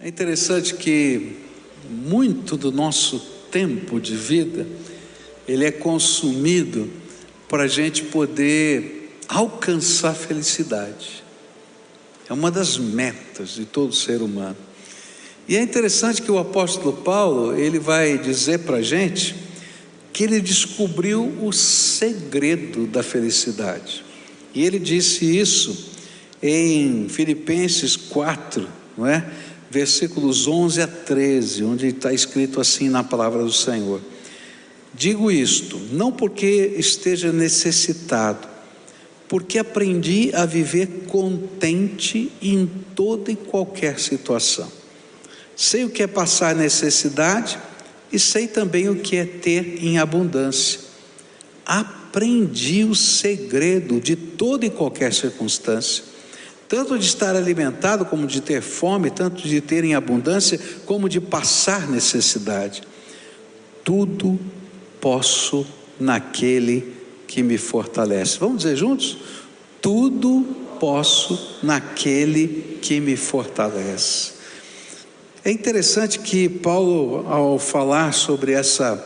É interessante que muito do nosso tempo de vida ele é consumido para a gente poder alcançar felicidade. É uma das metas de todo ser humano. E é interessante que o apóstolo Paulo ele vai dizer para a gente que ele descobriu o segredo da felicidade. E ele disse isso em Filipenses 4, não é? Versículos 11 a 13, onde está escrito assim na palavra do Senhor. Digo isto, não porque esteja necessitado, porque aprendi a viver contente em toda e qualquer situação. Sei o que é passar necessidade e sei também o que é ter em abundância. Aprendi o segredo de toda e qualquer circunstância, tanto de estar alimentado como de ter fome, tanto de ter em abundância como de passar necessidade. Tudo posso naquele que me fortalece. Vamos dizer juntos? Tudo posso naquele que me fortalece. É interessante que Paulo, ao falar sobre essa,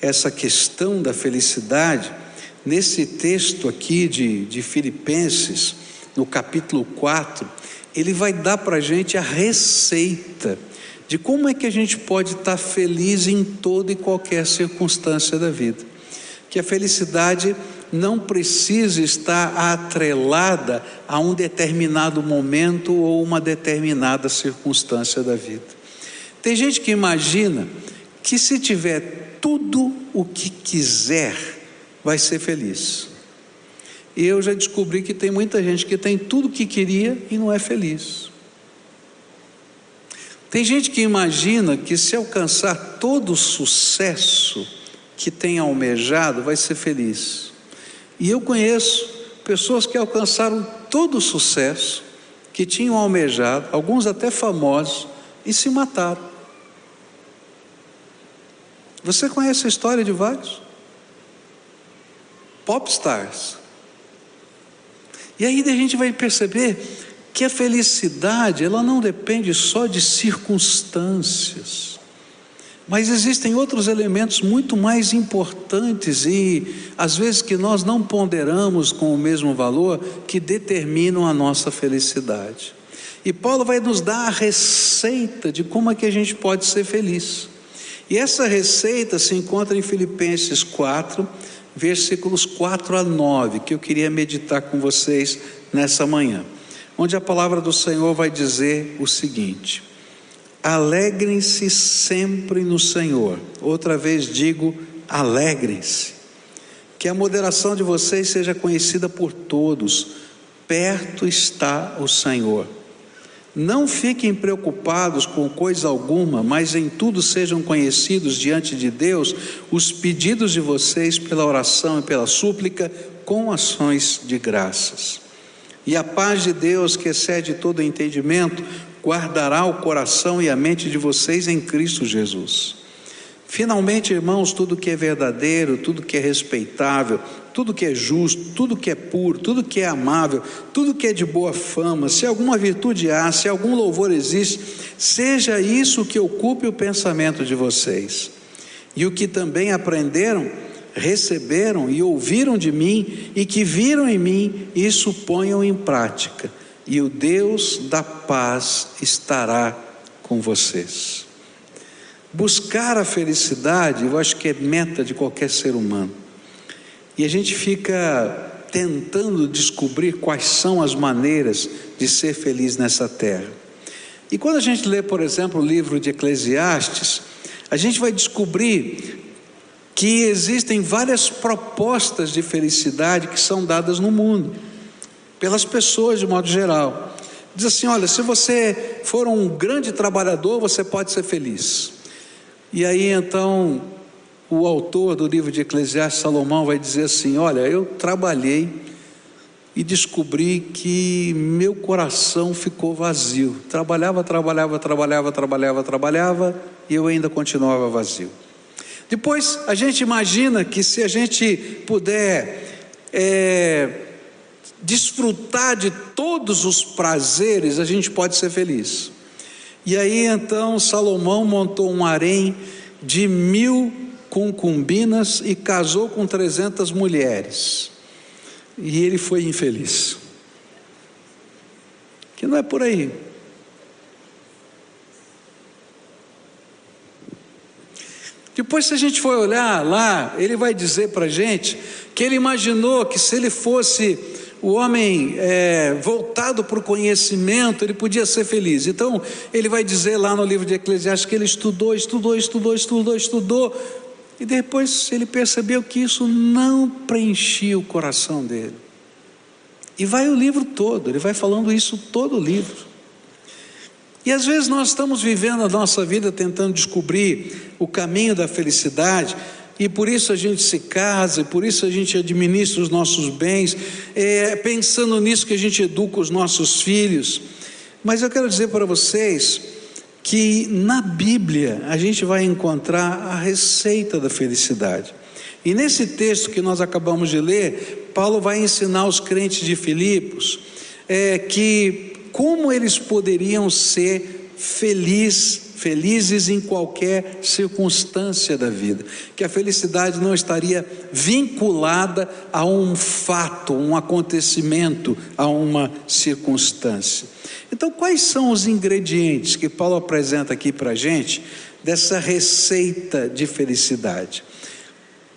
essa questão da felicidade, nesse texto aqui de, de Filipenses, no capítulo 4, ele vai dar para a gente a receita de como é que a gente pode estar feliz em toda e qualquer circunstância da vida. Que a felicidade não precisa estar atrelada a um determinado momento ou uma determinada circunstância da vida. Tem gente que imagina que se tiver tudo o que quiser, vai ser feliz. Eu já descobri que tem muita gente que tem tudo o que queria e não é feliz. Tem gente que imagina que se alcançar todo o sucesso que tem almejado, vai ser feliz. E eu conheço pessoas que alcançaram todo o sucesso que tinham almejado, alguns até famosos, e se mataram. Você conhece a história de vários? Popstars. E aí a gente vai perceber que a felicidade, ela não depende só de circunstâncias, mas existem outros elementos muito mais importantes e às vezes que nós não ponderamos com o mesmo valor que determinam a nossa felicidade. E Paulo vai nos dar a receita de como é que a gente pode ser feliz. E essa receita se encontra em Filipenses 4, versículos 4 a 9, que eu queria meditar com vocês nessa manhã onde a palavra do Senhor vai dizer o seguinte: alegrem-se sempre no Senhor. Outra vez digo, alegrem-se. Que a moderação de vocês seja conhecida por todos. Perto está o Senhor. Não fiquem preocupados com coisa alguma, mas em tudo sejam conhecidos diante de Deus os pedidos de vocês pela oração e pela súplica com ações de graças. E a paz de Deus, que excede todo entendimento, guardará o coração e a mente de vocês em Cristo Jesus. Finalmente, irmãos, tudo que é verdadeiro, tudo que é respeitável, tudo que é justo, tudo que é puro, tudo que é amável, tudo que é de boa fama, se alguma virtude há, se algum louvor existe, seja isso que ocupe o pensamento de vocês. E o que também aprenderam, receberam e ouviram de mim e que viram em mim, isso ponham em prática, e o Deus da paz estará com vocês. Buscar a felicidade, eu acho que é meta de qualquer ser humano. E a gente fica tentando descobrir quais são as maneiras de ser feliz nessa terra. E quando a gente lê, por exemplo, o livro de Eclesiastes, a gente vai descobrir que existem várias propostas de felicidade que são dadas no mundo, pelas pessoas de modo geral. Diz assim: olha, se você for um grande trabalhador, você pode ser feliz. E aí então, o autor do livro de Eclesiastes, Salomão, vai dizer assim: olha, eu trabalhei e descobri que meu coração ficou vazio. Trabalhava, trabalhava, trabalhava, trabalhava, trabalhava, e eu ainda continuava vazio. Depois a gente imagina que se a gente puder é, desfrutar de todos os prazeres, a gente pode ser feliz. E aí então Salomão montou um harém de mil concubinas e casou com trezentas mulheres. E ele foi infeliz. Que não é por aí. Depois, se a gente for olhar lá, ele vai dizer para a gente que ele imaginou que se ele fosse o homem é, voltado para o conhecimento, ele podia ser feliz. Então, ele vai dizer lá no livro de Eclesiastes que ele estudou, estudou, estudou, estudou, estudou, e depois ele percebeu que isso não preenchia o coração dele. E vai o livro todo, ele vai falando isso todo o livro. E às vezes nós estamos vivendo a nossa vida tentando descobrir o caminho da felicidade, e por isso a gente se casa, e por isso a gente administra os nossos bens, é, pensando nisso que a gente educa os nossos filhos. Mas eu quero dizer para vocês que na Bíblia a gente vai encontrar a receita da felicidade. E nesse texto que nós acabamos de ler, Paulo vai ensinar os crentes de Filipos é, que como eles poderiam ser felizes, felizes em qualquer circunstância da vida, que a felicidade não estaria vinculada a um fato, um acontecimento, a uma circunstância. Então, quais são os ingredientes que Paulo apresenta aqui para a gente dessa receita de felicidade?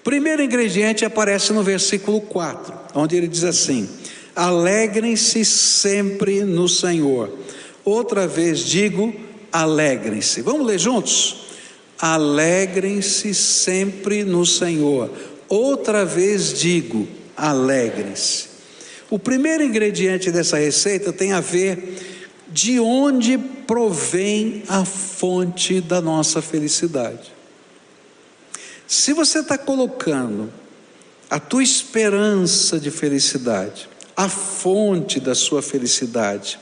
Primeiro ingrediente aparece no versículo 4, onde ele diz assim: Alegrem-se sempre no Senhor. Outra vez digo, alegrem-se. Vamos ler juntos? Alegrem-se sempre no Senhor. Outra vez digo, alegrem-se. O primeiro ingrediente dessa receita tem a ver de onde provém a fonte da nossa felicidade. Se você está colocando a tua esperança de felicidade a fonte da sua felicidade.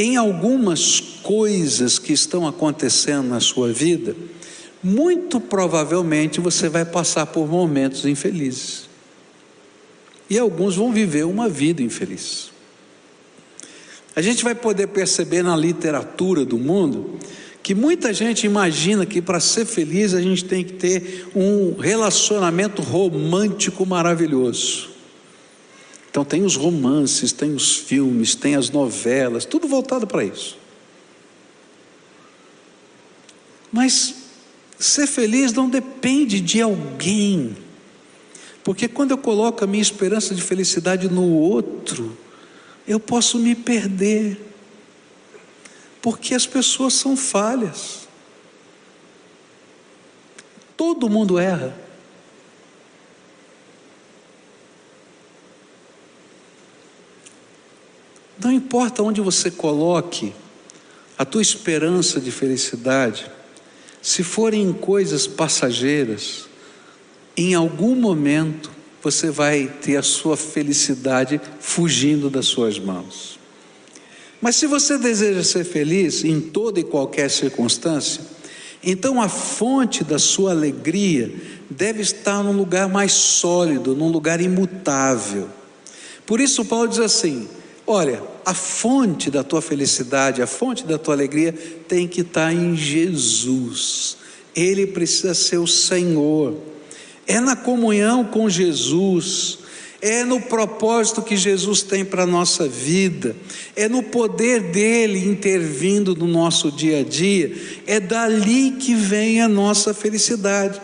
Em algumas coisas que estão acontecendo na sua vida, muito provavelmente você vai passar por momentos infelizes. E alguns vão viver uma vida infeliz. A gente vai poder perceber na literatura do mundo que muita gente imagina que para ser feliz a gente tem que ter um relacionamento romântico maravilhoso. Então tem os romances, tem os filmes, tem as novelas, tudo voltado para isso. Mas ser feliz não depende de alguém. Porque quando eu coloco a minha esperança de felicidade no outro, eu posso me perder. Porque as pessoas são falhas. Todo mundo erra. Não importa onde você coloque a tua esperança de felicidade, se forem coisas passageiras, em algum momento você vai ter a sua felicidade fugindo das suas mãos. Mas se você deseja ser feliz em toda e qualquer circunstância, então a fonte da sua alegria deve estar num lugar mais sólido, num lugar imutável. Por isso, Paulo diz assim: Olha, a fonte da tua felicidade, a fonte da tua alegria tem que estar em Jesus. Ele precisa ser o Senhor. É na comunhão com Jesus, é no propósito que Jesus tem para a nossa vida, é no poder dele intervindo no nosso dia a dia, é dali que vem a nossa felicidade.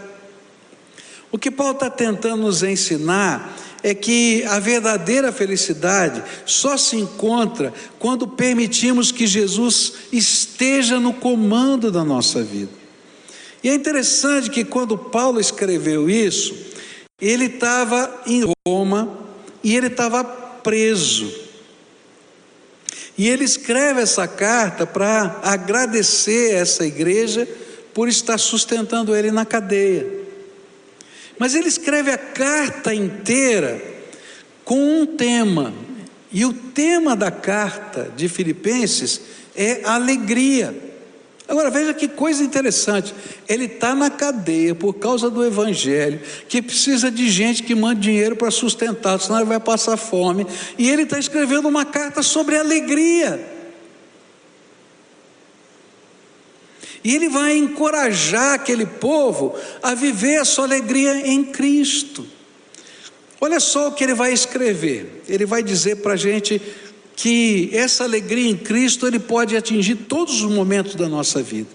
O que Paulo está tentando nos ensinar é que a verdadeira felicidade só se encontra quando permitimos que Jesus esteja no comando da nossa vida. E é interessante que quando Paulo escreveu isso, ele estava em Roma e ele estava preso. E ele escreve essa carta para agradecer essa igreja por estar sustentando ele na cadeia. Mas ele escreve a carta inteira com um tema, e o tema da carta de Filipenses é alegria. Agora veja que coisa interessante, ele está na cadeia por causa do Evangelho, que precisa de gente que manda dinheiro para sustentar, senão ele vai passar fome, e ele está escrevendo uma carta sobre alegria. E ele vai encorajar aquele povo a viver a sua alegria em Cristo. Olha só o que ele vai escrever. Ele vai dizer para a gente que essa alegria em Cristo ele pode atingir todos os momentos da nossa vida.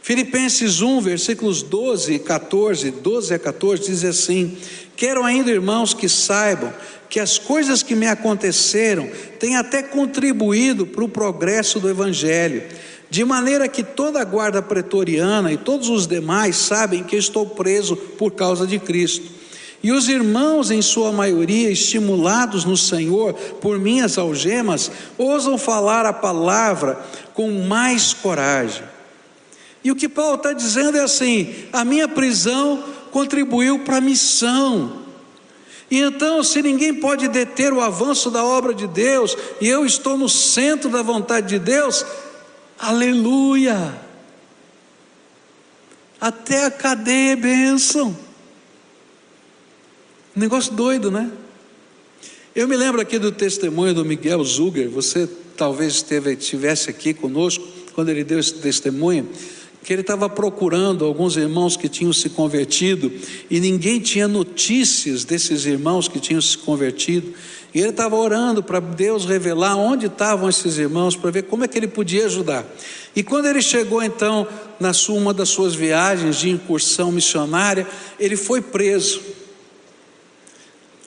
Filipenses 1, versículos 12 e 14, 12 a 14, diz assim: Quero ainda, irmãos, que saibam que as coisas que me aconteceram têm até contribuído para o progresso do Evangelho, de maneira que toda a guarda pretoriana e todos os demais sabem que estou preso por causa de Cristo. E os irmãos, em sua maioria, estimulados no Senhor por minhas algemas, ousam falar a palavra com mais coragem. E o que Paulo está dizendo é assim: a minha prisão contribuiu para a missão. E então, se ninguém pode deter o avanço da obra de Deus, e eu estou no centro da vontade de Deus, aleluia! Até a cadeia é bênção. Negócio doido, né? Eu me lembro aqui do testemunho do Miguel Zuger, você talvez esteve, estivesse aqui conosco quando ele deu esse testemunho que ele estava procurando alguns irmãos que tinham se convertido e ninguém tinha notícias desses irmãos que tinham se convertido. E ele estava orando para Deus revelar onde estavam esses irmãos, para ver como é que ele podia ajudar. E quando ele chegou então na sua, uma das suas viagens de incursão missionária, ele foi preso.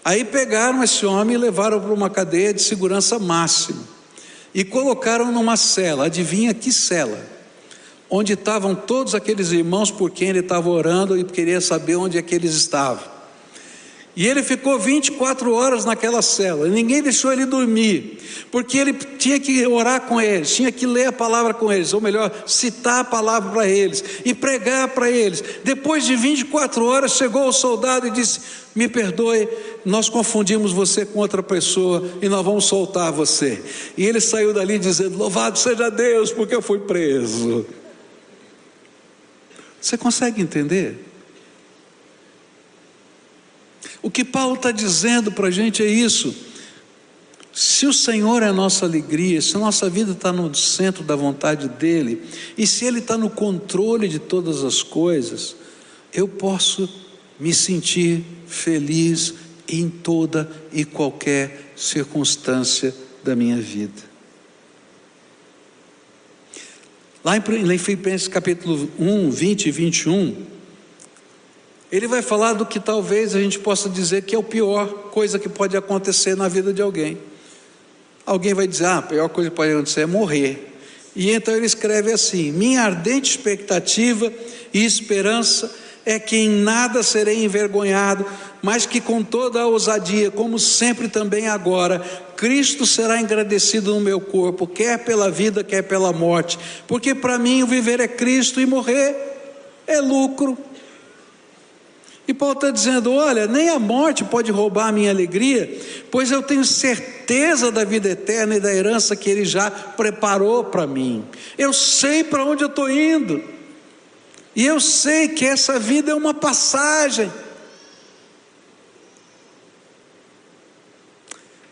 Aí pegaram esse homem e levaram para uma cadeia de segurança máxima e colocaram numa cela. Adivinha que cela? onde estavam todos aqueles irmãos por quem ele estava orando e queria saber onde é que eles estavam. E ele ficou 24 horas naquela cela, ninguém deixou ele dormir, porque ele tinha que orar com eles, tinha que ler a palavra com eles, ou melhor, citar a palavra para eles e pregar para eles. Depois de 24 horas, chegou o soldado e disse: Me perdoe, nós confundimos você com outra pessoa e nós vamos soltar você. E ele saiu dali dizendo: Louvado seja Deus, porque eu fui preso. Você consegue entender? O que Paulo está dizendo para a gente é isso. Se o Senhor é a nossa alegria, se a nossa vida está no centro da vontade dEle, e se Ele está no controle de todas as coisas, eu posso me sentir feliz em toda e qualquer circunstância da minha vida. Lá em Filipenses capítulo 1, 20 e 21, ele vai falar do que talvez a gente possa dizer que é a pior coisa que pode acontecer na vida de alguém. Alguém vai dizer, ah, a pior coisa que pode acontecer é morrer. E então ele escreve assim: Minha ardente expectativa e esperança é que em nada serei envergonhado, mas que com toda a ousadia, como sempre também agora, Cristo será engrandecido no meu corpo, quer pela vida, quer pela morte, porque para mim o viver é Cristo e morrer é lucro. E Paulo está dizendo: olha, nem a morte pode roubar a minha alegria, pois eu tenho certeza da vida eterna e da herança que Ele já preparou para mim. Eu sei para onde eu estou indo. E eu sei que essa vida é uma passagem.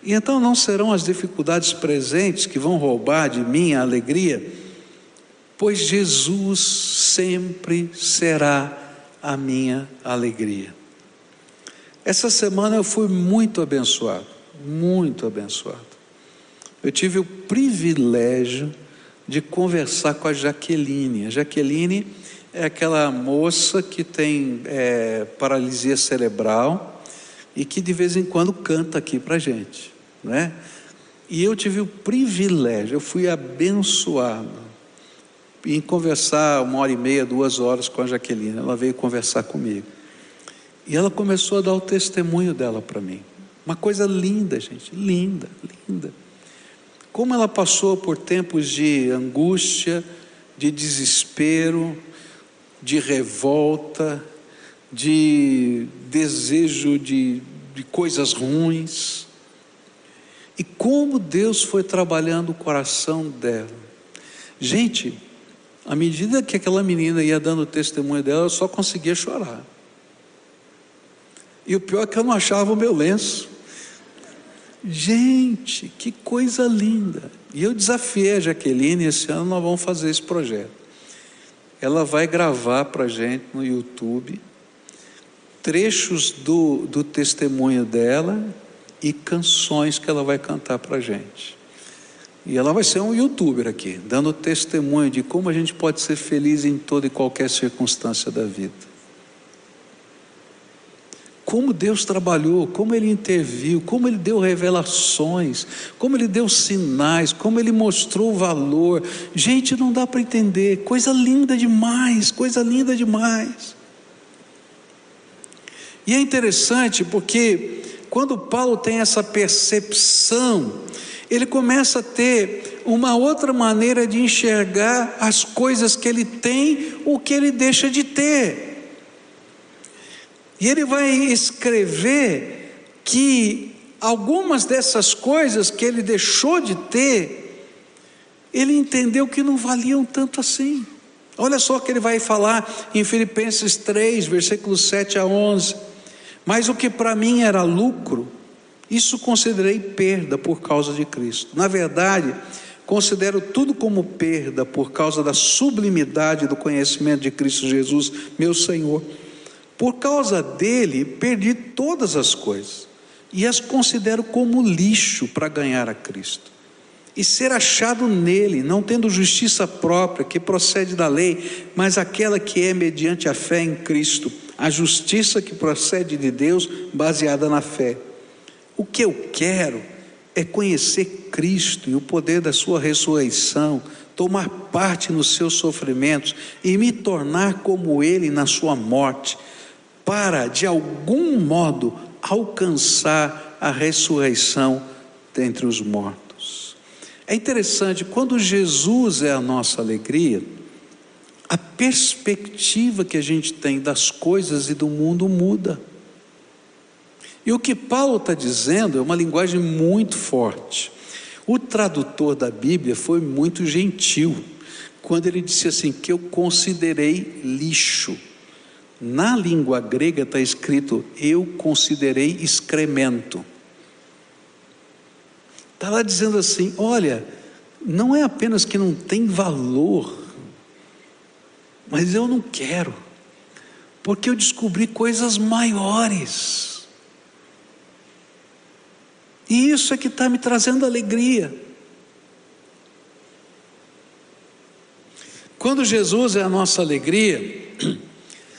E então não serão as dificuldades presentes que vão roubar de mim a alegria, pois Jesus sempre será a minha alegria. Essa semana eu fui muito abençoado, muito abençoado. Eu tive o privilégio de conversar com a Jaqueline. A Jaqueline é aquela moça que tem é, paralisia cerebral e que de vez em quando canta aqui para gente, né? E eu tive o privilégio, eu fui abençoado em conversar uma hora e meia, duas horas com a Jaqueline. Ela veio conversar comigo e ela começou a dar o testemunho dela para mim. Uma coisa linda, gente, linda, linda. Como ela passou por tempos de angústia, de desespero, de revolta, de desejo de, de coisas ruins. E como Deus foi trabalhando o coração dela. Gente, à medida que aquela menina ia dando testemunho dela, eu só conseguia chorar. E o pior é que eu não achava o meu lenço. Gente, que coisa linda. E eu desafiei a Jaqueline, esse ano nós vamos fazer esse projeto. ela vai gravar para a gente no YouTube trechos do, do testemunho dela e canções que ela vai cantar para a gente. E ela vai ser um youtuber aqui, dando testemunho de como a gente pode ser feliz em toda e qualquer circunstância da vida. Como Deus trabalhou, como Ele interviu, como Ele deu revelações, como Ele deu sinais, como Ele mostrou valor. Gente, não dá para entender, coisa linda demais, coisa linda demais. E é interessante porque quando Paulo tem essa percepção, ele começa a ter uma outra maneira de enxergar as coisas que ele tem, o que ele deixa de ter. E ele vai escrever que algumas dessas coisas que ele deixou de ter, ele entendeu que não valiam tanto assim. Olha só o que ele vai falar em Filipenses 3, versículos 7 a 11. Mas o que para mim era lucro, isso considerei perda por causa de Cristo. Na verdade, considero tudo como perda por causa da sublimidade do conhecimento de Cristo Jesus, meu Senhor. Por causa dele, perdi todas as coisas e as considero como lixo para ganhar a Cristo. E ser achado nele, não tendo justiça própria que procede da lei, mas aquela que é mediante a fé em Cristo, a justiça que procede de Deus, baseada na fé o que eu quero é conhecer Cristo e o poder da Sua ressurreição, tomar parte nos seus sofrimentos e me tornar como Ele na Sua morte, para de algum modo alcançar a ressurreição dentre os mortos. É interessante, quando Jesus é a nossa alegria, a perspectiva que a gente tem das coisas e do mundo muda. E o que Paulo está dizendo é uma linguagem muito forte. O tradutor da Bíblia foi muito gentil quando ele disse assim: que eu considerei lixo. Na língua grega está escrito: eu considerei excremento. Está lá dizendo assim: olha, não é apenas que não tem valor, mas eu não quero, porque eu descobri coisas maiores. E isso é que está me trazendo alegria. Quando Jesus é a nossa alegria,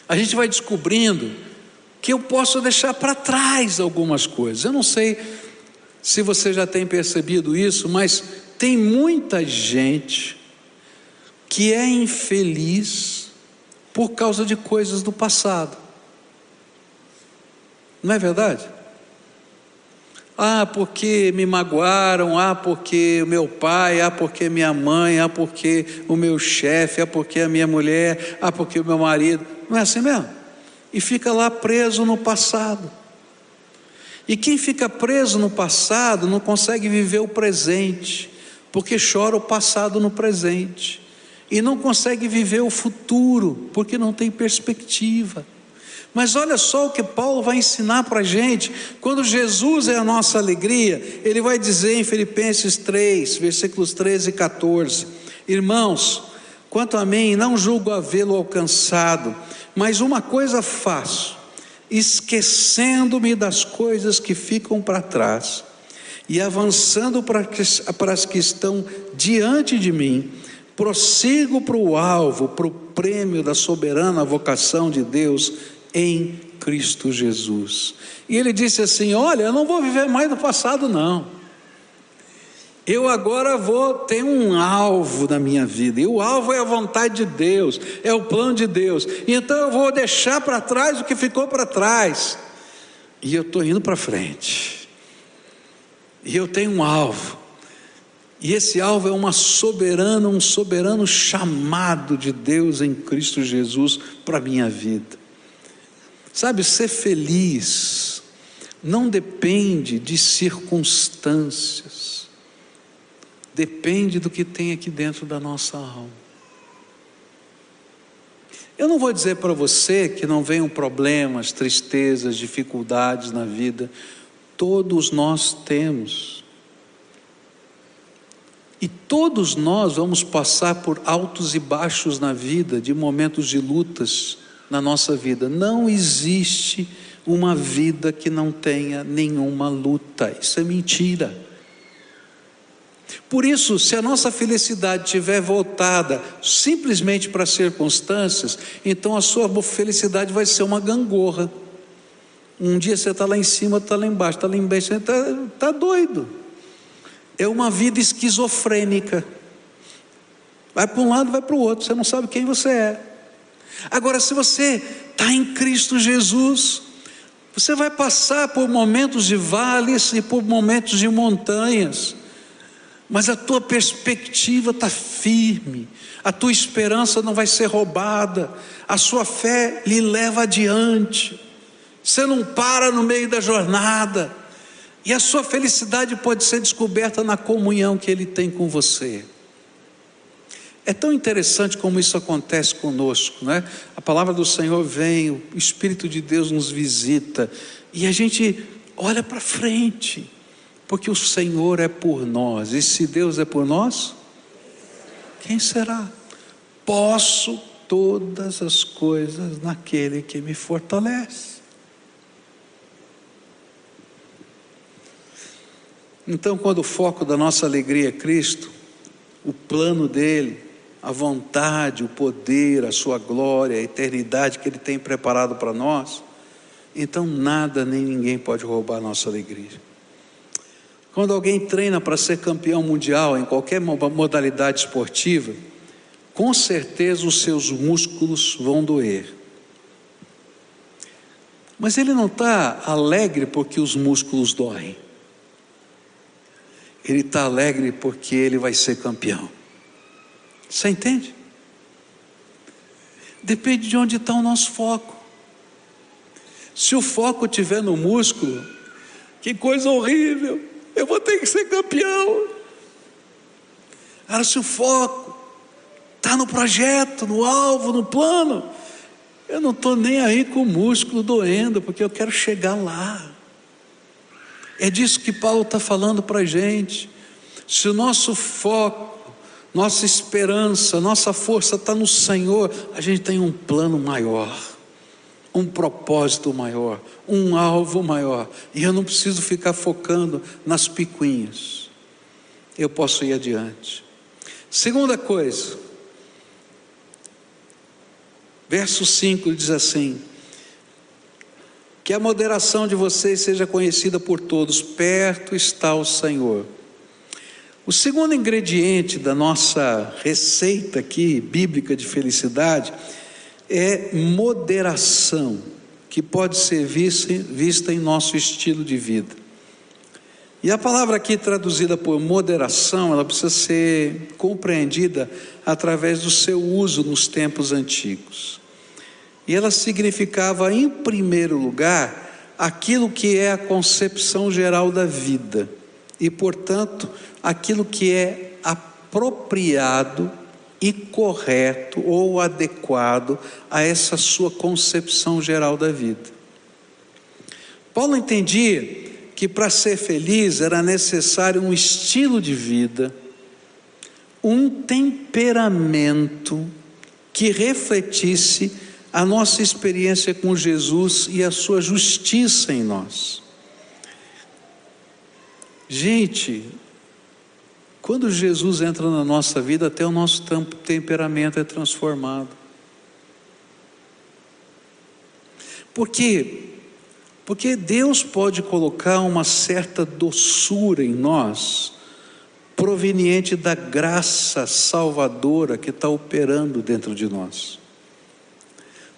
a gente vai descobrindo que eu posso deixar para trás algumas coisas. Eu não sei se você já tem percebido isso, mas tem muita gente que é infeliz por causa de coisas do passado. Não é verdade? Ah, porque me magoaram, ah, porque o meu pai, ah, porque minha mãe, ah, porque o meu chefe, ah, porque a minha mulher, ah, porque o meu marido. Não é assim mesmo? E fica lá preso no passado. E quem fica preso no passado não consegue viver o presente, porque chora o passado no presente. E não consegue viver o futuro, porque não tem perspectiva. Mas olha só o que Paulo vai ensinar para a gente. Quando Jesus é a nossa alegria, ele vai dizer em Filipenses 3, versículos 13 e 14: Irmãos, quanto a mim, não julgo havê-lo alcançado, mas uma coisa faço, esquecendo-me das coisas que ficam para trás e avançando para, as que estão diante de mim, prossigo para o alvo, para o prêmio da soberana vocação de Deus em Cristo Jesus. E ele disse assim: Olha, eu não vou viver mais do passado, não. Eu agora vou ter um alvo na minha vida, e o alvo é a vontade de Deus, é o plano de Deus. Então eu vou deixar para trás o que ficou para trás, e eu estou indo para frente. E eu tenho um alvo, e esse alvo é uma soberana, um soberano chamado de Deus em Cristo Jesus para a minha vida. Sabe, ser feliz não depende de circunstâncias, depende do que tem aqui dentro da nossa alma. Eu não vou dizer para você que não venham problemas, tristezas, dificuldades na vida, todos nós temos. E todos nós vamos passar por altos e baixos na vida, de momentos de lutas na nossa vida. Não existe uma vida que não tenha nenhuma luta. Isso é mentira. Por isso, se a nossa felicidade estiver voltada simplesmente para as circunstâncias, então a sua felicidade vai ser uma gangorra. Um dia você está lá em cima, está lá embaixo, está lá embaixo, está tá doido. É uma vida esquizofrênica. Vai para um lado, vai para o outro, você não sabe quem você é. Agora, se você está em Cristo Jesus, você vai passar por momentos de vales e por momentos de montanhas, mas a tua perspectiva está firme, a tua esperança não vai ser roubada, a sua fé lhe leva adiante. Você não para no meio da jornada. E a sua felicidade pode ser descoberta na comunhão que Ele tem com você. É tão interessante como isso acontece conosco, né? A palavra do Senhor vem, o Espírito de Deus nos visita e a gente olha para frente, porque o Senhor é por nós. E se Deus é por nós, quem será? Posso todas as coisas naquele que me fortalece. Então, quando o foco da nossa alegria é Cristo, o plano dele, a vontade, o poder, a sua glória, a eternidade que ele tem preparado para nós, então nada nem ninguém pode roubar a nossa alegria. Quando alguém treina para ser campeão mundial em qualquer modalidade esportiva, com certeza os seus músculos vão doer. Mas ele não está alegre porque os músculos doem ele está alegre porque ele vai ser campeão. Você entende? Depende de onde está o nosso foco. Se o foco estiver no músculo, que coisa horrível, eu vou ter que ser campeão. Agora, se o foco está no projeto, no alvo, no plano, eu não estou nem aí com o músculo doendo, porque eu quero chegar lá. É disso que Paulo está falando para a gente. Se o nosso foco, nossa esperança, nossa força está no Senhor, a gente tem um plano maior, um propósito maior, um alvo maior. E eu não preciso ficar focando nas picuinhas. Eu posso ir adiante. Segunda coisa, verso 5 diz assim: que a moderação de vocês seja conhecida por todos, perto está o Senhor. O segundo ingrediente da nossa receita aqui, bíblica de felicidade, é moderação, que pode ser vista, em nosso estilo de vida. E a palavra aqui traduzida por moderação, ela precisa ser compreendida através do seu uso nos tempos antigos. E ela significava, em primeiro lugar, aquilo que é a concepção geral da vida, e, portanto, aquilo que é apropriado e correto ou adequado a essa sua concepção geral da vida. Paulo entendia que para ser feliz era necessário um estilo de vida, um temperamento que refletisse a nossa experiência com Jesus e a sua justiça em nós. Gente, quando Jesus entra na nossa vida, até o nosso temperamento é transformado. Por quê? Porque Deus pode colocar uma certa doçura em nós, proveniente da graça salvadora que está operando dentro de nós.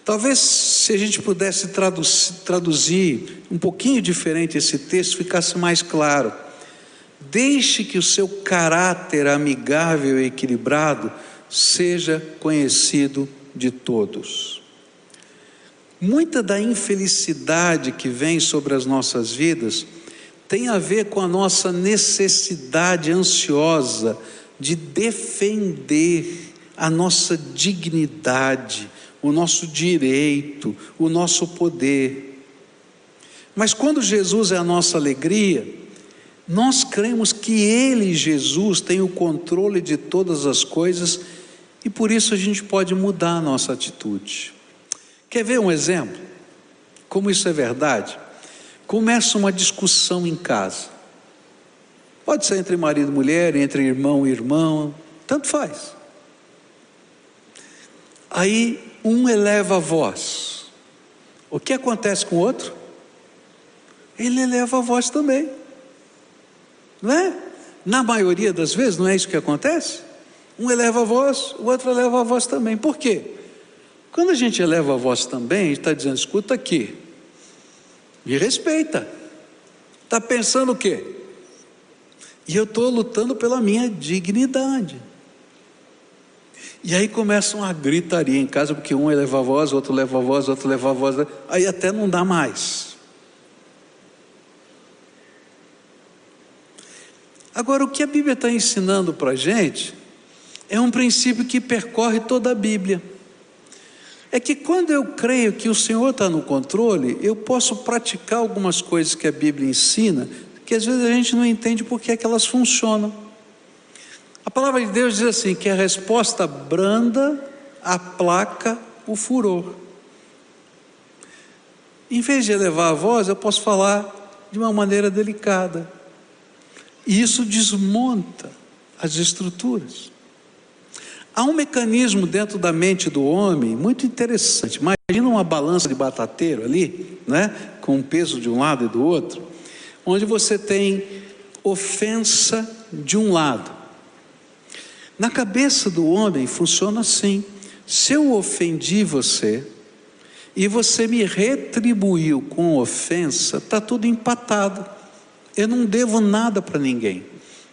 Talvez se a gente pudesse traduzir, traduzir um pouquinho diferente esse texto, ficasse mais claro. Deixe que o seu caráter amigável e equilibrado seja conhecido de todos. Muita da infelicidade que vem sobre as nossas vidas tem a ver com a nossa necessidade ansiosa de defender a nossa dignidade, o nosso direito, o nosso poder. Mas quando Jesus é a nossa alegria, Nós cremos que Ele, Jesus, tem o controle de todas as coisas e por isso a gente pode mudar a nossa atitude. Quer ver um exemplo? Como isso é verdade? Começa uma discussão em casa. Pode ser entre marido e mulher, entre irmão e irmão, tanto faz. Aí um eleva a voz. O que acontece com o outro? Ele eleva a voz também. Não é? Na maioria das vezes, não é isso que acontece? Um eleva a voz, o outro eleva a voz também. Por quê? Quando a gente eleva a voz também, a está dizendo: escuta aqui, me respeita. Está pensando o quê? E eu estou lutando pela minha dignidade. E aí começa uma gritaria em casa, porque um eleva a voz, outro leva a voz, outro leva a voz, aí até não dá mais. Agora, o que a Bíblia está ensinando para a gente é um princípio que percorre toda a Bíblia. É que quando eu creio que o Senhor está no controle, eu posso praticar algumas coisas que a Bíblia ensina, que às vezes a gente não entende porque é que elas funcionam. A palavra de Deus diz assim: que a resposta branda aplaca o furor. Em vez de elevar a voz, eu posso falar de uma maneira delicada. E isso desmonta as estruturas. Há um mecanismo dentro da mente do homem muito interessante. Imagina uma balança de batateiro ali, né? com um peso de um lado e do outro, onde você tem ofensa de um lado. Na cabeça do homem funciona assim: se eu ofendi você e você me retribuiu com ofensa, está tudo empatado. Eu não devo nada para ninguém.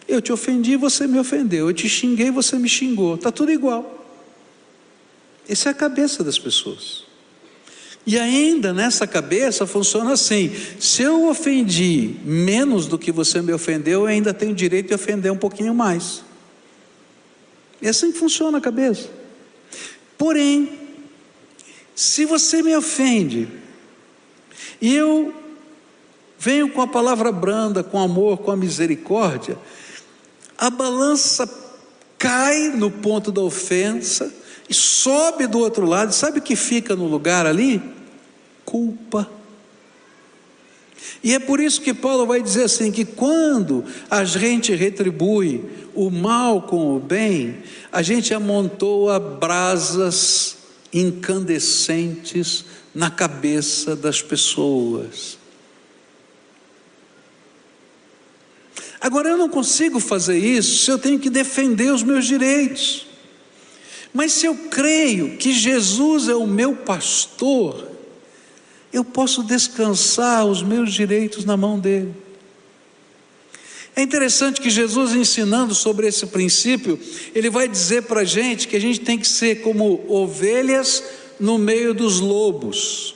Eu te ofendi, você me ofendeu. Eu te xinguei, você me xingou. Está tudo igual. Essa é a cabeça das pessoas. E ainda nessa cabeça funciona assim: se eu ofendi menos do que você me ofendeu, eu ainda tenho direito de ofender um pouquinho mais. É assim que funciona a cabeça. Porém, se você me ofende e eu venho com a palavra branda, com amor, com a misericórdia, a balança cai no ponto da ofensa e sobe do outro lado, sabe o que fica no lugar ali? Culpa. E é por isso que Paulo vai dizer assim: que quando a gente retribui o mal com o bem, a gente amontoa brasas incandescentes na cabeça das pessoas. Agora eu não consigo fazer isso se eu tenho que defender os meus direitos. Mas se eu creio que Jesus é o meu pastor, eu posso descansar os meus direitos na mão dele. É interessante que Jesus, ensinando sobre esse princípio, ele vai dizer para a gente que a gente tem que ser como ovelhas no meio dos lobos.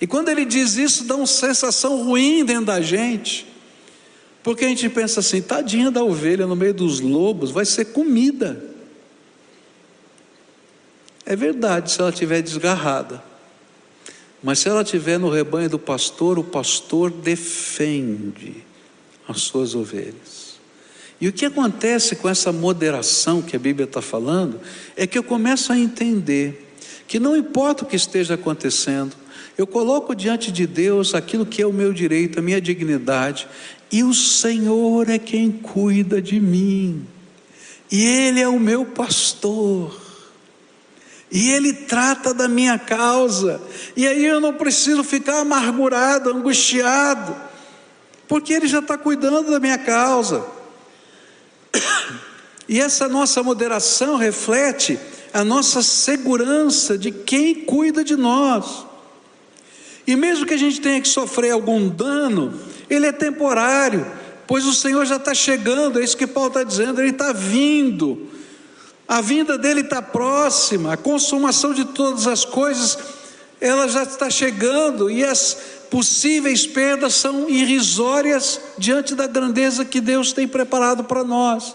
E quando ele diz isso, dá uma sensação ruim dentro da gente. Porque a gente pensa assim, tadinha da ovelha no meio dos lobos, vai ser comida. É verdade, se ela estiver desgarrada. Mas se ela estiver no rebanho do pastor, o pastor defende as suas ovelhas. E o que acontece com essa moderação que a Bíblia está falando, é que eu começo a entender que não importa o que esteja acontecendo, eu coloco diante de Deus aquilo que é o meu direito, a minha dignidade, e o Senhor é quem cuida de mim, e Ele é o meu pastor, e Ele trata da minha causa, e aí eu não preciso ficar amargurado, angustiado, porque Ele já está cuidando da minha causa. E essa nossa moderação reflete a nossa segurança de quem cuida de nós. E mesmo que a gente tenha que sofrer algum dano, ele é temporário, pois o Senhor já está chegando, é isso que Paulo está dizendo, ele está vindo, a vinda dele está próxima, a consumação de todas as coisas, ela já está chegando, e as possíveis perdas são irrisórias diante da grandeza que Deus tem preparado para nós.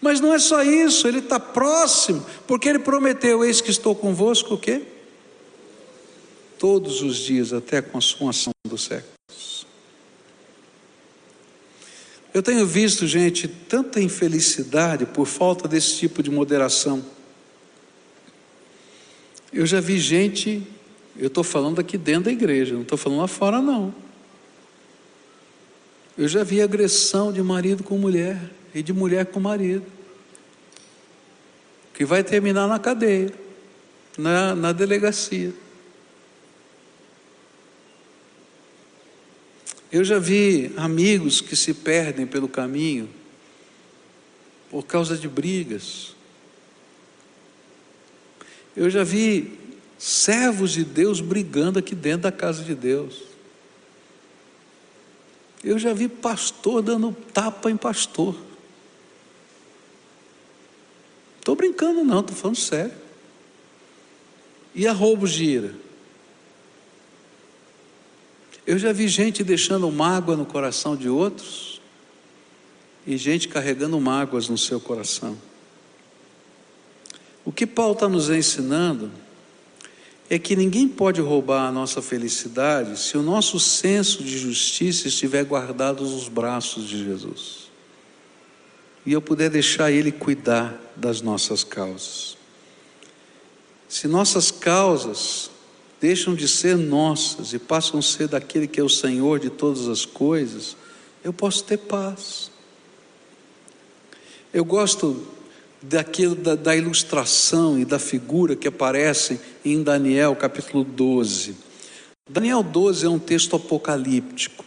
Mas não é só isso, ele está próximo, porque ele prometeu: Eis que estou convosco, o quê? todos os dias até a consumação dos séculos. Eu tenho visto, gente, tanta infelicidade por falta desse tipo de moderação. Eu já vi gente, eu estou falando aqui dentro da igreja, não estou falando lá fora, não. Eu já vi agressão de marido com mulher e de mulher com marido, que vai terminar na cadeia, na, na delegacia. Eu já vi amigos que se perdem pelo caminho por causa de brigas. Eu já vi servos de Deus brigando aqui dentro da casa de Deus. Eu já vi pastor dando tapa em pastor. Estou brincando, não, estou falando sério. E a roubo gira. Eu já vi gente deixando mágoa no coração de outros e gente carregando mágoas no seu coração. O que Paulo está nos ensinando é que ninguém pode roubar a nossa felicidade se o nosso senso de justiça estiver guardado nos braços de Jesus e eu puder deixar Ele cuidar das nossas causas. Se nossas causas deixam de ser nossas e passam a ser daquele que é o Senhor de todas as coisas, eu posso ter paz. Eu gosto daquilo da, da, ilustração e da figura que aparece em Daniel capítulo 12. Daniel 12 é um texto apocalíptico.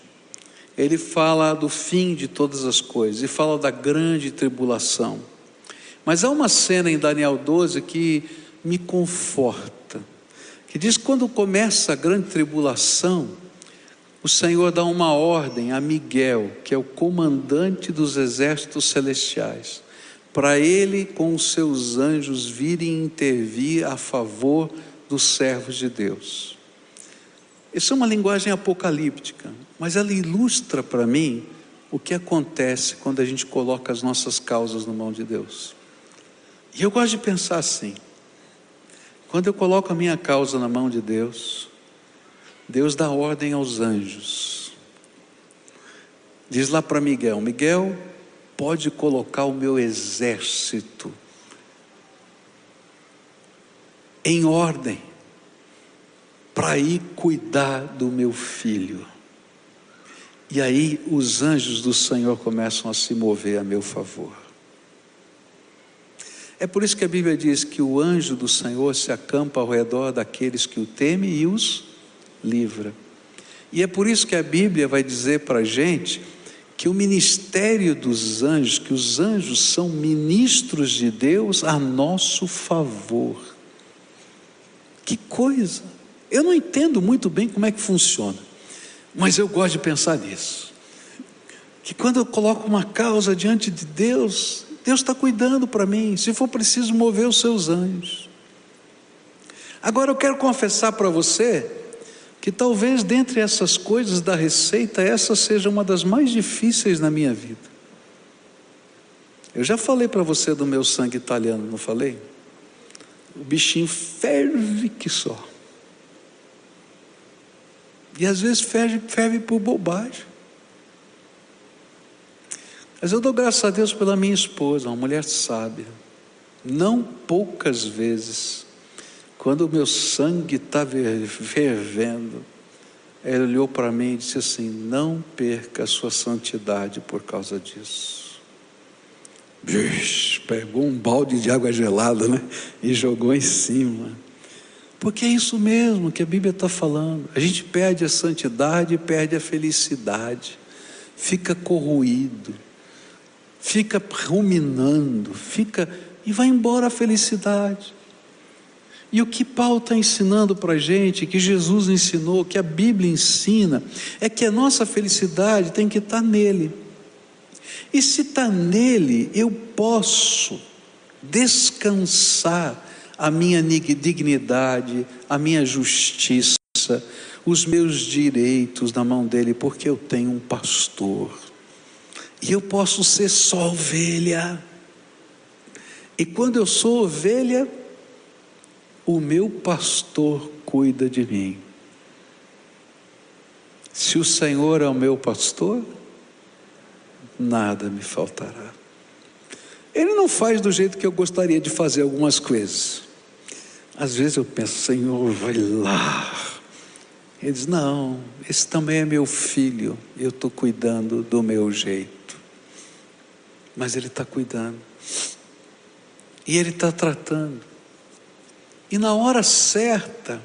Ele fala do fim de todas as coisas e fala da grande tribulação. Mas há uma cena em Daniel 12 que me conforta que diz que quando começa a grande tribulação, o Senhor dá uma ordem a Miguel, que é o comandante dos exércitos celestiais, para ele com os seus anjos virem intervir a favor dos servos de Deus. Isso é uma linguagem apocalíptica, mas ela ilustra para mim o que acontece quando a gente coloca as nossas causas na mão de Deus. E eu gosto de pensar assim: quando eu coloco a minha causa na mão de Deus, Deus dá ordem aos anjos. Diz lá para Miguel: Miguel, pode colocar o meu exército em ordem para ir cuidar do meu filho. E aí os anjos do Senhor começam a se mover a meu favor. É por isso que a Bíblia diz que o anjo do Senhor se acampa ao redor daqueles que o temem e os livra. E é por isso que a Bíblia vai dizer para a gente que o ministério dos anjos, que os anjos são ministros de Deus a nosso favor. Que coisa! Eu não entendo muito bem como é que funciona, mas eu gosto de pensar nisso. Que quando eu coloco uma causa diante de Deus, Deus está cuidando para mim, se for preciso mover os seus anjos. Agora eu quero confessar para você que talvez dentre essas coisas da receita, essa seja uma das mais difíceis na minha vida. Eu já falei para você do meu sangue italiano, não falei? O bichinho ferve que só. E às vezes ferve, ferve por bobagem. Mas eu dou graças a Deus pela minha esposa, uma mulher sábia. Não poucas vezes, quando o meu sangue está fervendo, ela olhou para mim e disse assim: Não perca a sua santidade por causa disso. Bicho, pegou um balde de água gelada, né? E jogou em cima. Porque é isso mesmo que a Bíblia está falando. A gente perde a santidade perde a felicidade, fica corroído fica ruminando, fica e vai embora a felicidade. E o que Paulo está ensinando para a gente, que Jesus ensinou, que a Bíblia ensina, é que a nossa felicidade tem que estar tá nele. E se está nele, eu posso descansar a minha dignidade, a minha justiça, os meus direitos na mão dele, porque eu tenho um pastor e eu posso ser só ovelha. E quando eu sou ovelha, o meu pastor cuida de mim. Se o Senhor é o meu pastor, nada me faltará. Ele não faz do jeito que eu gostaria de fazer algumas coisas. Às vezes eu penso, Senhor, vai lá. Ele diz: Não, esse também é meu filho, eu estou cuidando do meu jeito. Mas Ele está cuidando, e Ele está tratando, e na hora certa,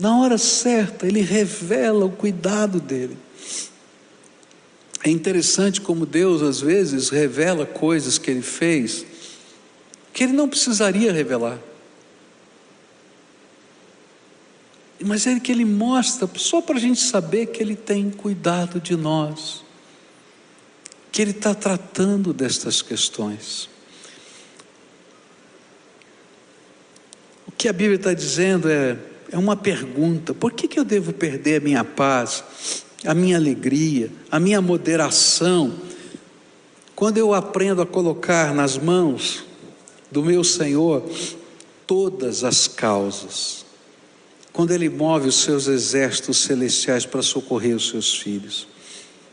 na hora certa, Ele revela o cuidado dele. É interessante como Deus às vezes revela coisas que Ele fez que Ele não precisaria revelar. Mas é que Ele mostra só para a gente saber que Ele tem cuidado de nós, que Ele está tratando destas questões. O que a Bíblia está dizendo é, é uma pergunta: por que, que eu devo perder a minha paz? a minha alegria, a minha moderação, quando eu aprendo a colocar nas mãos do meu Senhor todas as causas, quando Ele move os seus exércitos celestiais para socorrer os seus filhos.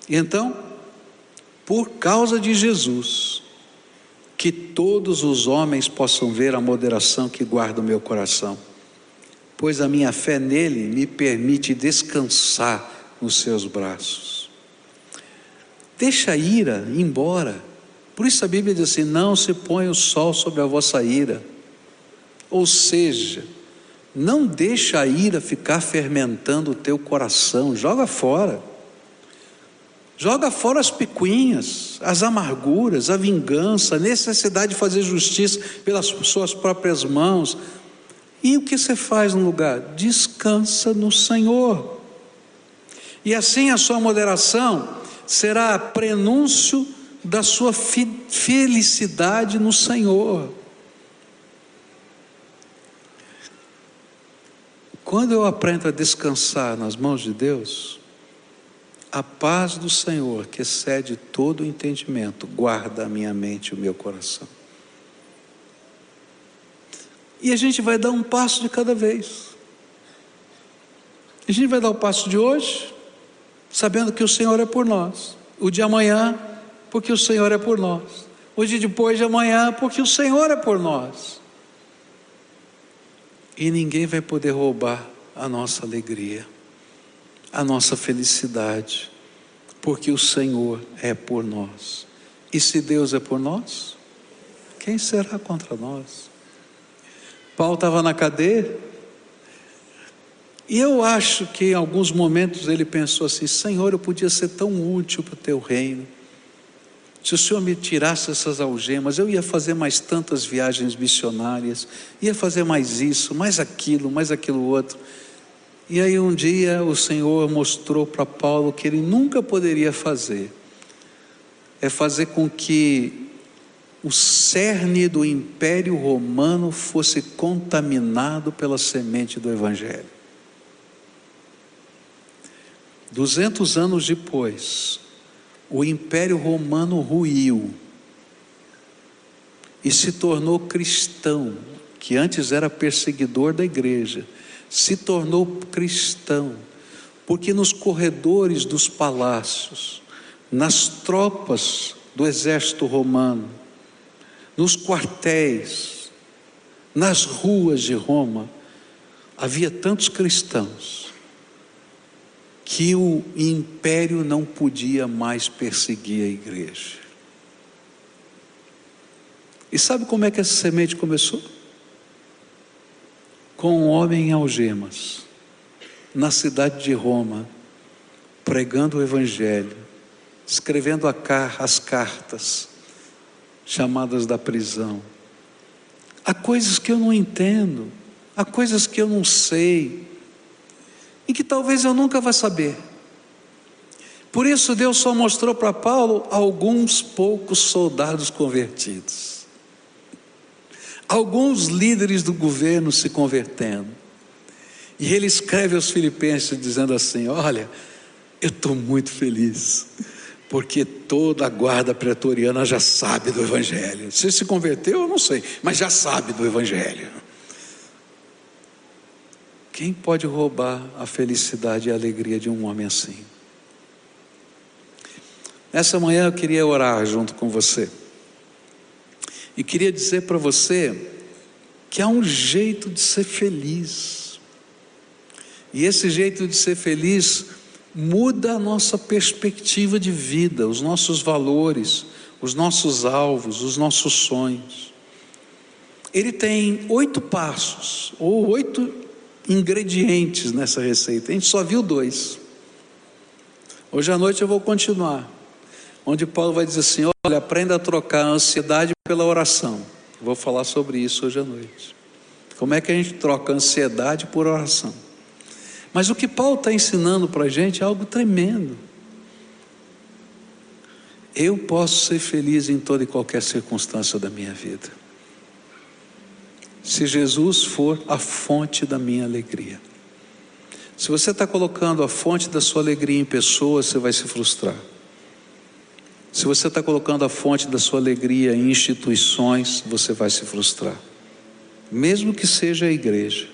E então, por causa de Jesus, que todos os homens possam ver a moderação que guarda o meu coração, pois a minha fé nele me permite descansar nos seus braços. Deixa a ira embora. Por isso a Bíblia diz assim: não se põe o sol sobre a vossa ira. Ou seja, não deixa a ira ficar fermentando o teu coração, joga fora. Joga fora as picuinhas, as amarguras, a vingança, a necessidade de fazer justiça pelas suas próprias mãos. E o que você faz no lugar? Descansa no Senhor. E assim a sua moderação será prenúncio da sua felicidade no Senhor. Quando eu aprendo a descansar nas mãos de Deus, a paz do Senhor, que excede todo o entendimento, guarda a minha mente e o meu coração. E a gente vai dar um passo de cada vez. A gente vai dar o passo de hoje, sabendo que o Senhor é por nós. O de amanhã, porque o Senhor é por nós. O de depois de amanhã, porque o Senhor é por nós. E ninguém vai poder roubar a nossa alegria, a nossa felicidade, porque o Senhor é por nós. E se Deus é por nós, quem será contra nós? Paulo estava na cadeia, e eu acho que em alguns momentos ele pensou assim: Senhor, eu podia ser tão útil para o teu reino. Se o Senhor me tirasse essas algemas, eu ia fazer mais tantas viagens missionárias, ia fazer mais isso, mais aquilo, mais aquilo outro. E aí um dia o Senhor mostrou para Paulo que ele nunca poderia fazer, é fazer com que o cerne do império romano fosse contaminado pela semente do Evangelho. Duzentos anos depois, o Império Romano ruiu e se tornou cristão, que antes era perseguidor da igreja, se tornou cristão, porque nos corredores dos palácios, nas tropas do exército romano, nos quartéis, nas ruas de Roma, havia tantos cristãos que o império não podia mais perseguir a igreja. E sabe como é que essa semente começou? Com um homem em algemas, na cidade de Roma, pregando o Evangelho, escrevendo as cartas chamadas da prisão. Há coisas que eu não entendo, há coisas que eu não sei, e que talvez eu nunca vá saber. Por isso Deus só mostrou para Paulo alguns poucos soldados convertidos. Alguns líderes do governo se convertendo. E ele escreve aos filipenses dizendo assim: Olha, eu estou muito feliz, porque toda a guarda pretoriana já sabe do Evangelho. Se se converteu, eu não sei, mas já sabe do Evangelho. Quem pode roubar a felicidade e a alegria de um homem assim? Essa manhã eu queria orar junto com você. E queria dizer para você que há um jeito de ser feliz. E esse jeito de ser feliz muda a nossa perspectiva de vida, os nossos valores, os nossos alvos, os nossos sonhos. Ele tem oito passos, ou oito ingredientes nessa receita. A gente só viu dois. Hoje à noite eu vou continuar. Onde Paulo vai dizer assim: olha, aprenda a trocar a ansiedade pela oração. Vou falar sobre isso hoje à noite. Como é que a gente troca ansiedade por oração? Mas o que Paulo está ensinando para a gente é algo tremendo. Eu posso ser feliz em toda e qualquer circunstância da minha vida. Se Jesus for a fonte da minha alegria. Se você está colocando a fonte da sua alegria em pessoas, você vai se frustrar. Se você está colocando a fonte da sua alegria em instituições, você vai se frustrar. Mesmo que seja a igreja.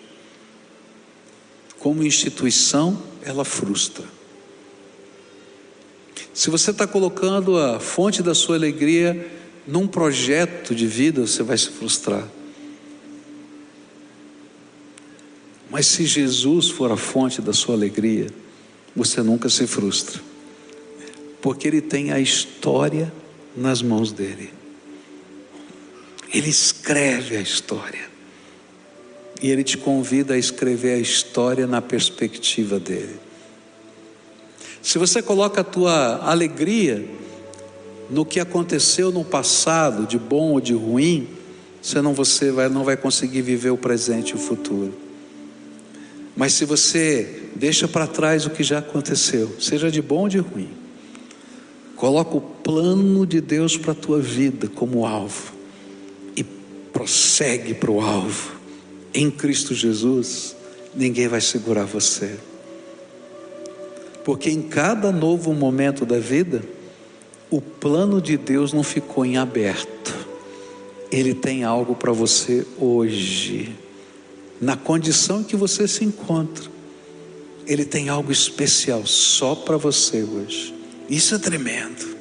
Como instituição, ela frustra. Se você está colocando a fonte da sua alegria num projeto de vida, você vai se frustrar. Mas se Jesus for a fonte da sua alegria, você nunca se frustra porque ele tem a história nas mãos dele. Ele escreve a história. E ele te convida a escrever a história na perspectiva dele. Se você coloca a tua alegria no que aconteceu no passado, de bom ou de ruim, você não, você vai, não vai conseguir viver o presente e o futuro. Mas se você deixa para trás o que já aconteceu, seja de bom ou de ruim, Coloca o plano de Deus para a tua vida como alvo e prossegue para o alvo. Em Cristo Jesus, ninguém vai segurar você. Porque em cada novo momento da vida, o plano de Deus não ficou em aberto. Ele tem algo para você hoje, na condição em que você se encontra. Ele tem algo especial só para você hoje. Isso é tremendo.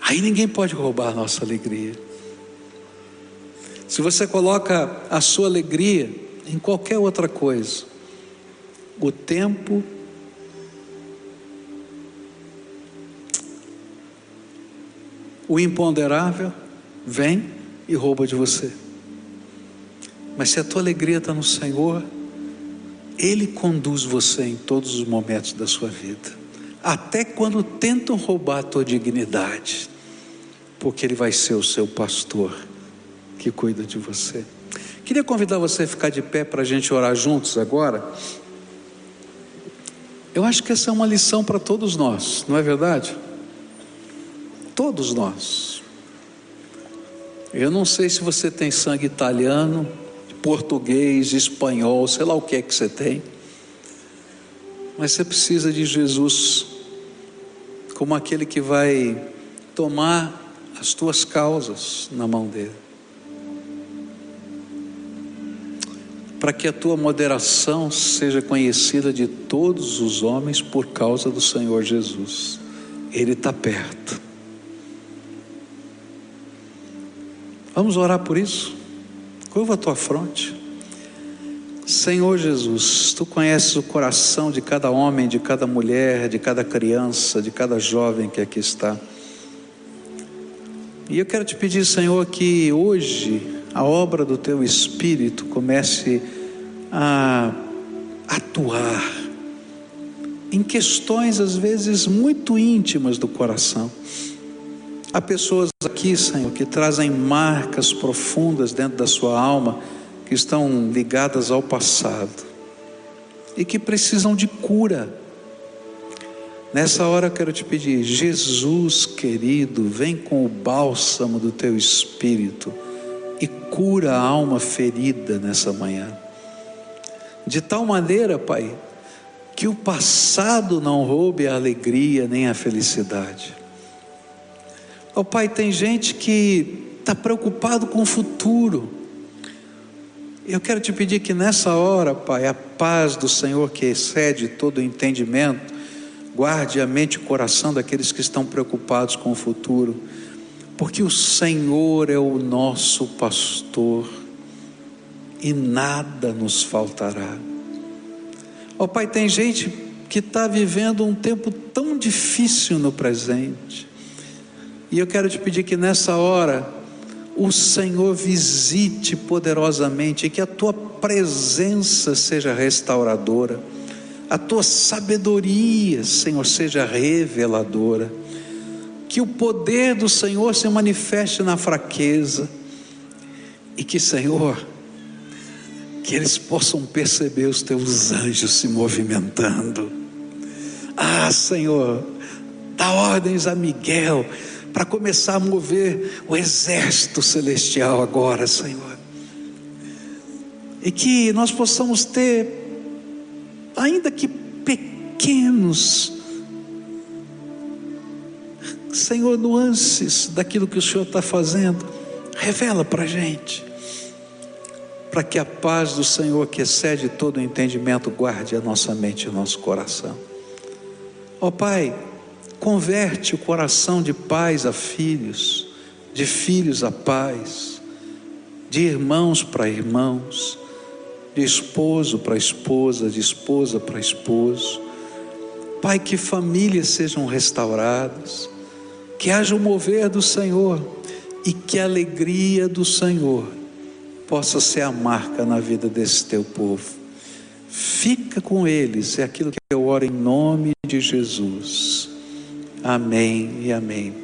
Aí ninguém pode roubar a nossa alegria. Se você coloca a sua alegria em qualquer outra coisa, o tempo o imponderável vem e rouba de você. Mas se a tua alegria está no Senhor, Ele conduz você em todos os momentos da sua vida até quando tentam roubar a tua dignidade, porque Ele vai ser o seu pastor que cuida de você. Queria convidar você a ficar de pé para a gente orar juntos agora. Eu acho que essa é uma lição para todos nós, não é verdade? Todos nós. Eu não sei se você tem sangue italiano, português, espanhol, sei lá o que é que você tem, mas você precisa de Jesus como aquele que vai tomar as tuas causas na mão dele. Para que a tua moderação seja conhecida de todos os homens por causa do Senhor Jesus. Ele está perto. Vamos orar por isso? Curva a tua fronte. Senhor Jesus, tu conheces o coração de cada homem, de cada mulher, de cada criança, de cada jovem que aqui está. E eu quero te pedir, Senhor, que hoje a obra do teu Espírito comece a atuar em questões às vezes muito íntimas do coração. Há pessoas aqui, Senhor, que trazem marcas profundas dentro da sua alma que estão ligadas ao passado e que precisam de cura. Nessa hora eu quero te pedir, Jesus querido, vem com o bálsamo do teu espírito e cura a alma ferida nessa manhã. De tal maneira, Pai, que o passado não roube a alegria nem a felicidade. Ó oh, Pai, tem gente que está preocupado com o futuro eu quero te pedir que nessa hora, Pai, a paz do Senhor que excede todo o entendimento, Guarde a mente e o coração daqueles que estão preocupados com o futuro, porque o Senhor é o nosso pastor e nada nos faltará. Ó oh, Pai, tem gente que está vivendo um tempo tão difícil no presente, e eu quero te pedir que nessa hora, o Senhor visite poderosamente que a tua presença seja restauradora a tua sabedoria, Senhor, seja reveladora, que o poder do Senhor se manifeste na fraqueza, e que, Senhor, que eles possam perceber os teus anjos se movimentando. Ah, Senhor, dá ordens a Miguel para começar a mover o exército celestial agora, Senhor. E que nós possamos ter ainda que pequenos, Senhor, nuances daquilo que o Senhor está fazendo, revela para a gente, para que a paz do Senhor, que excede todo o entendimento, guarde a nossa mente e o nosso coração. Ó oh, Pai, converte o coração de pais a filhos, de filhos a pais, de irmãos para irmãos de esposo para esposa, de esposa para esposo. Pai, que famílias sejam restauradas, que haja o mover do Senhor e que a alegria do Senhor possa ser a marca na vida desse teu povo. Fica com eles, é aquilo que eu oro em nome de Jesus. Amém e amém.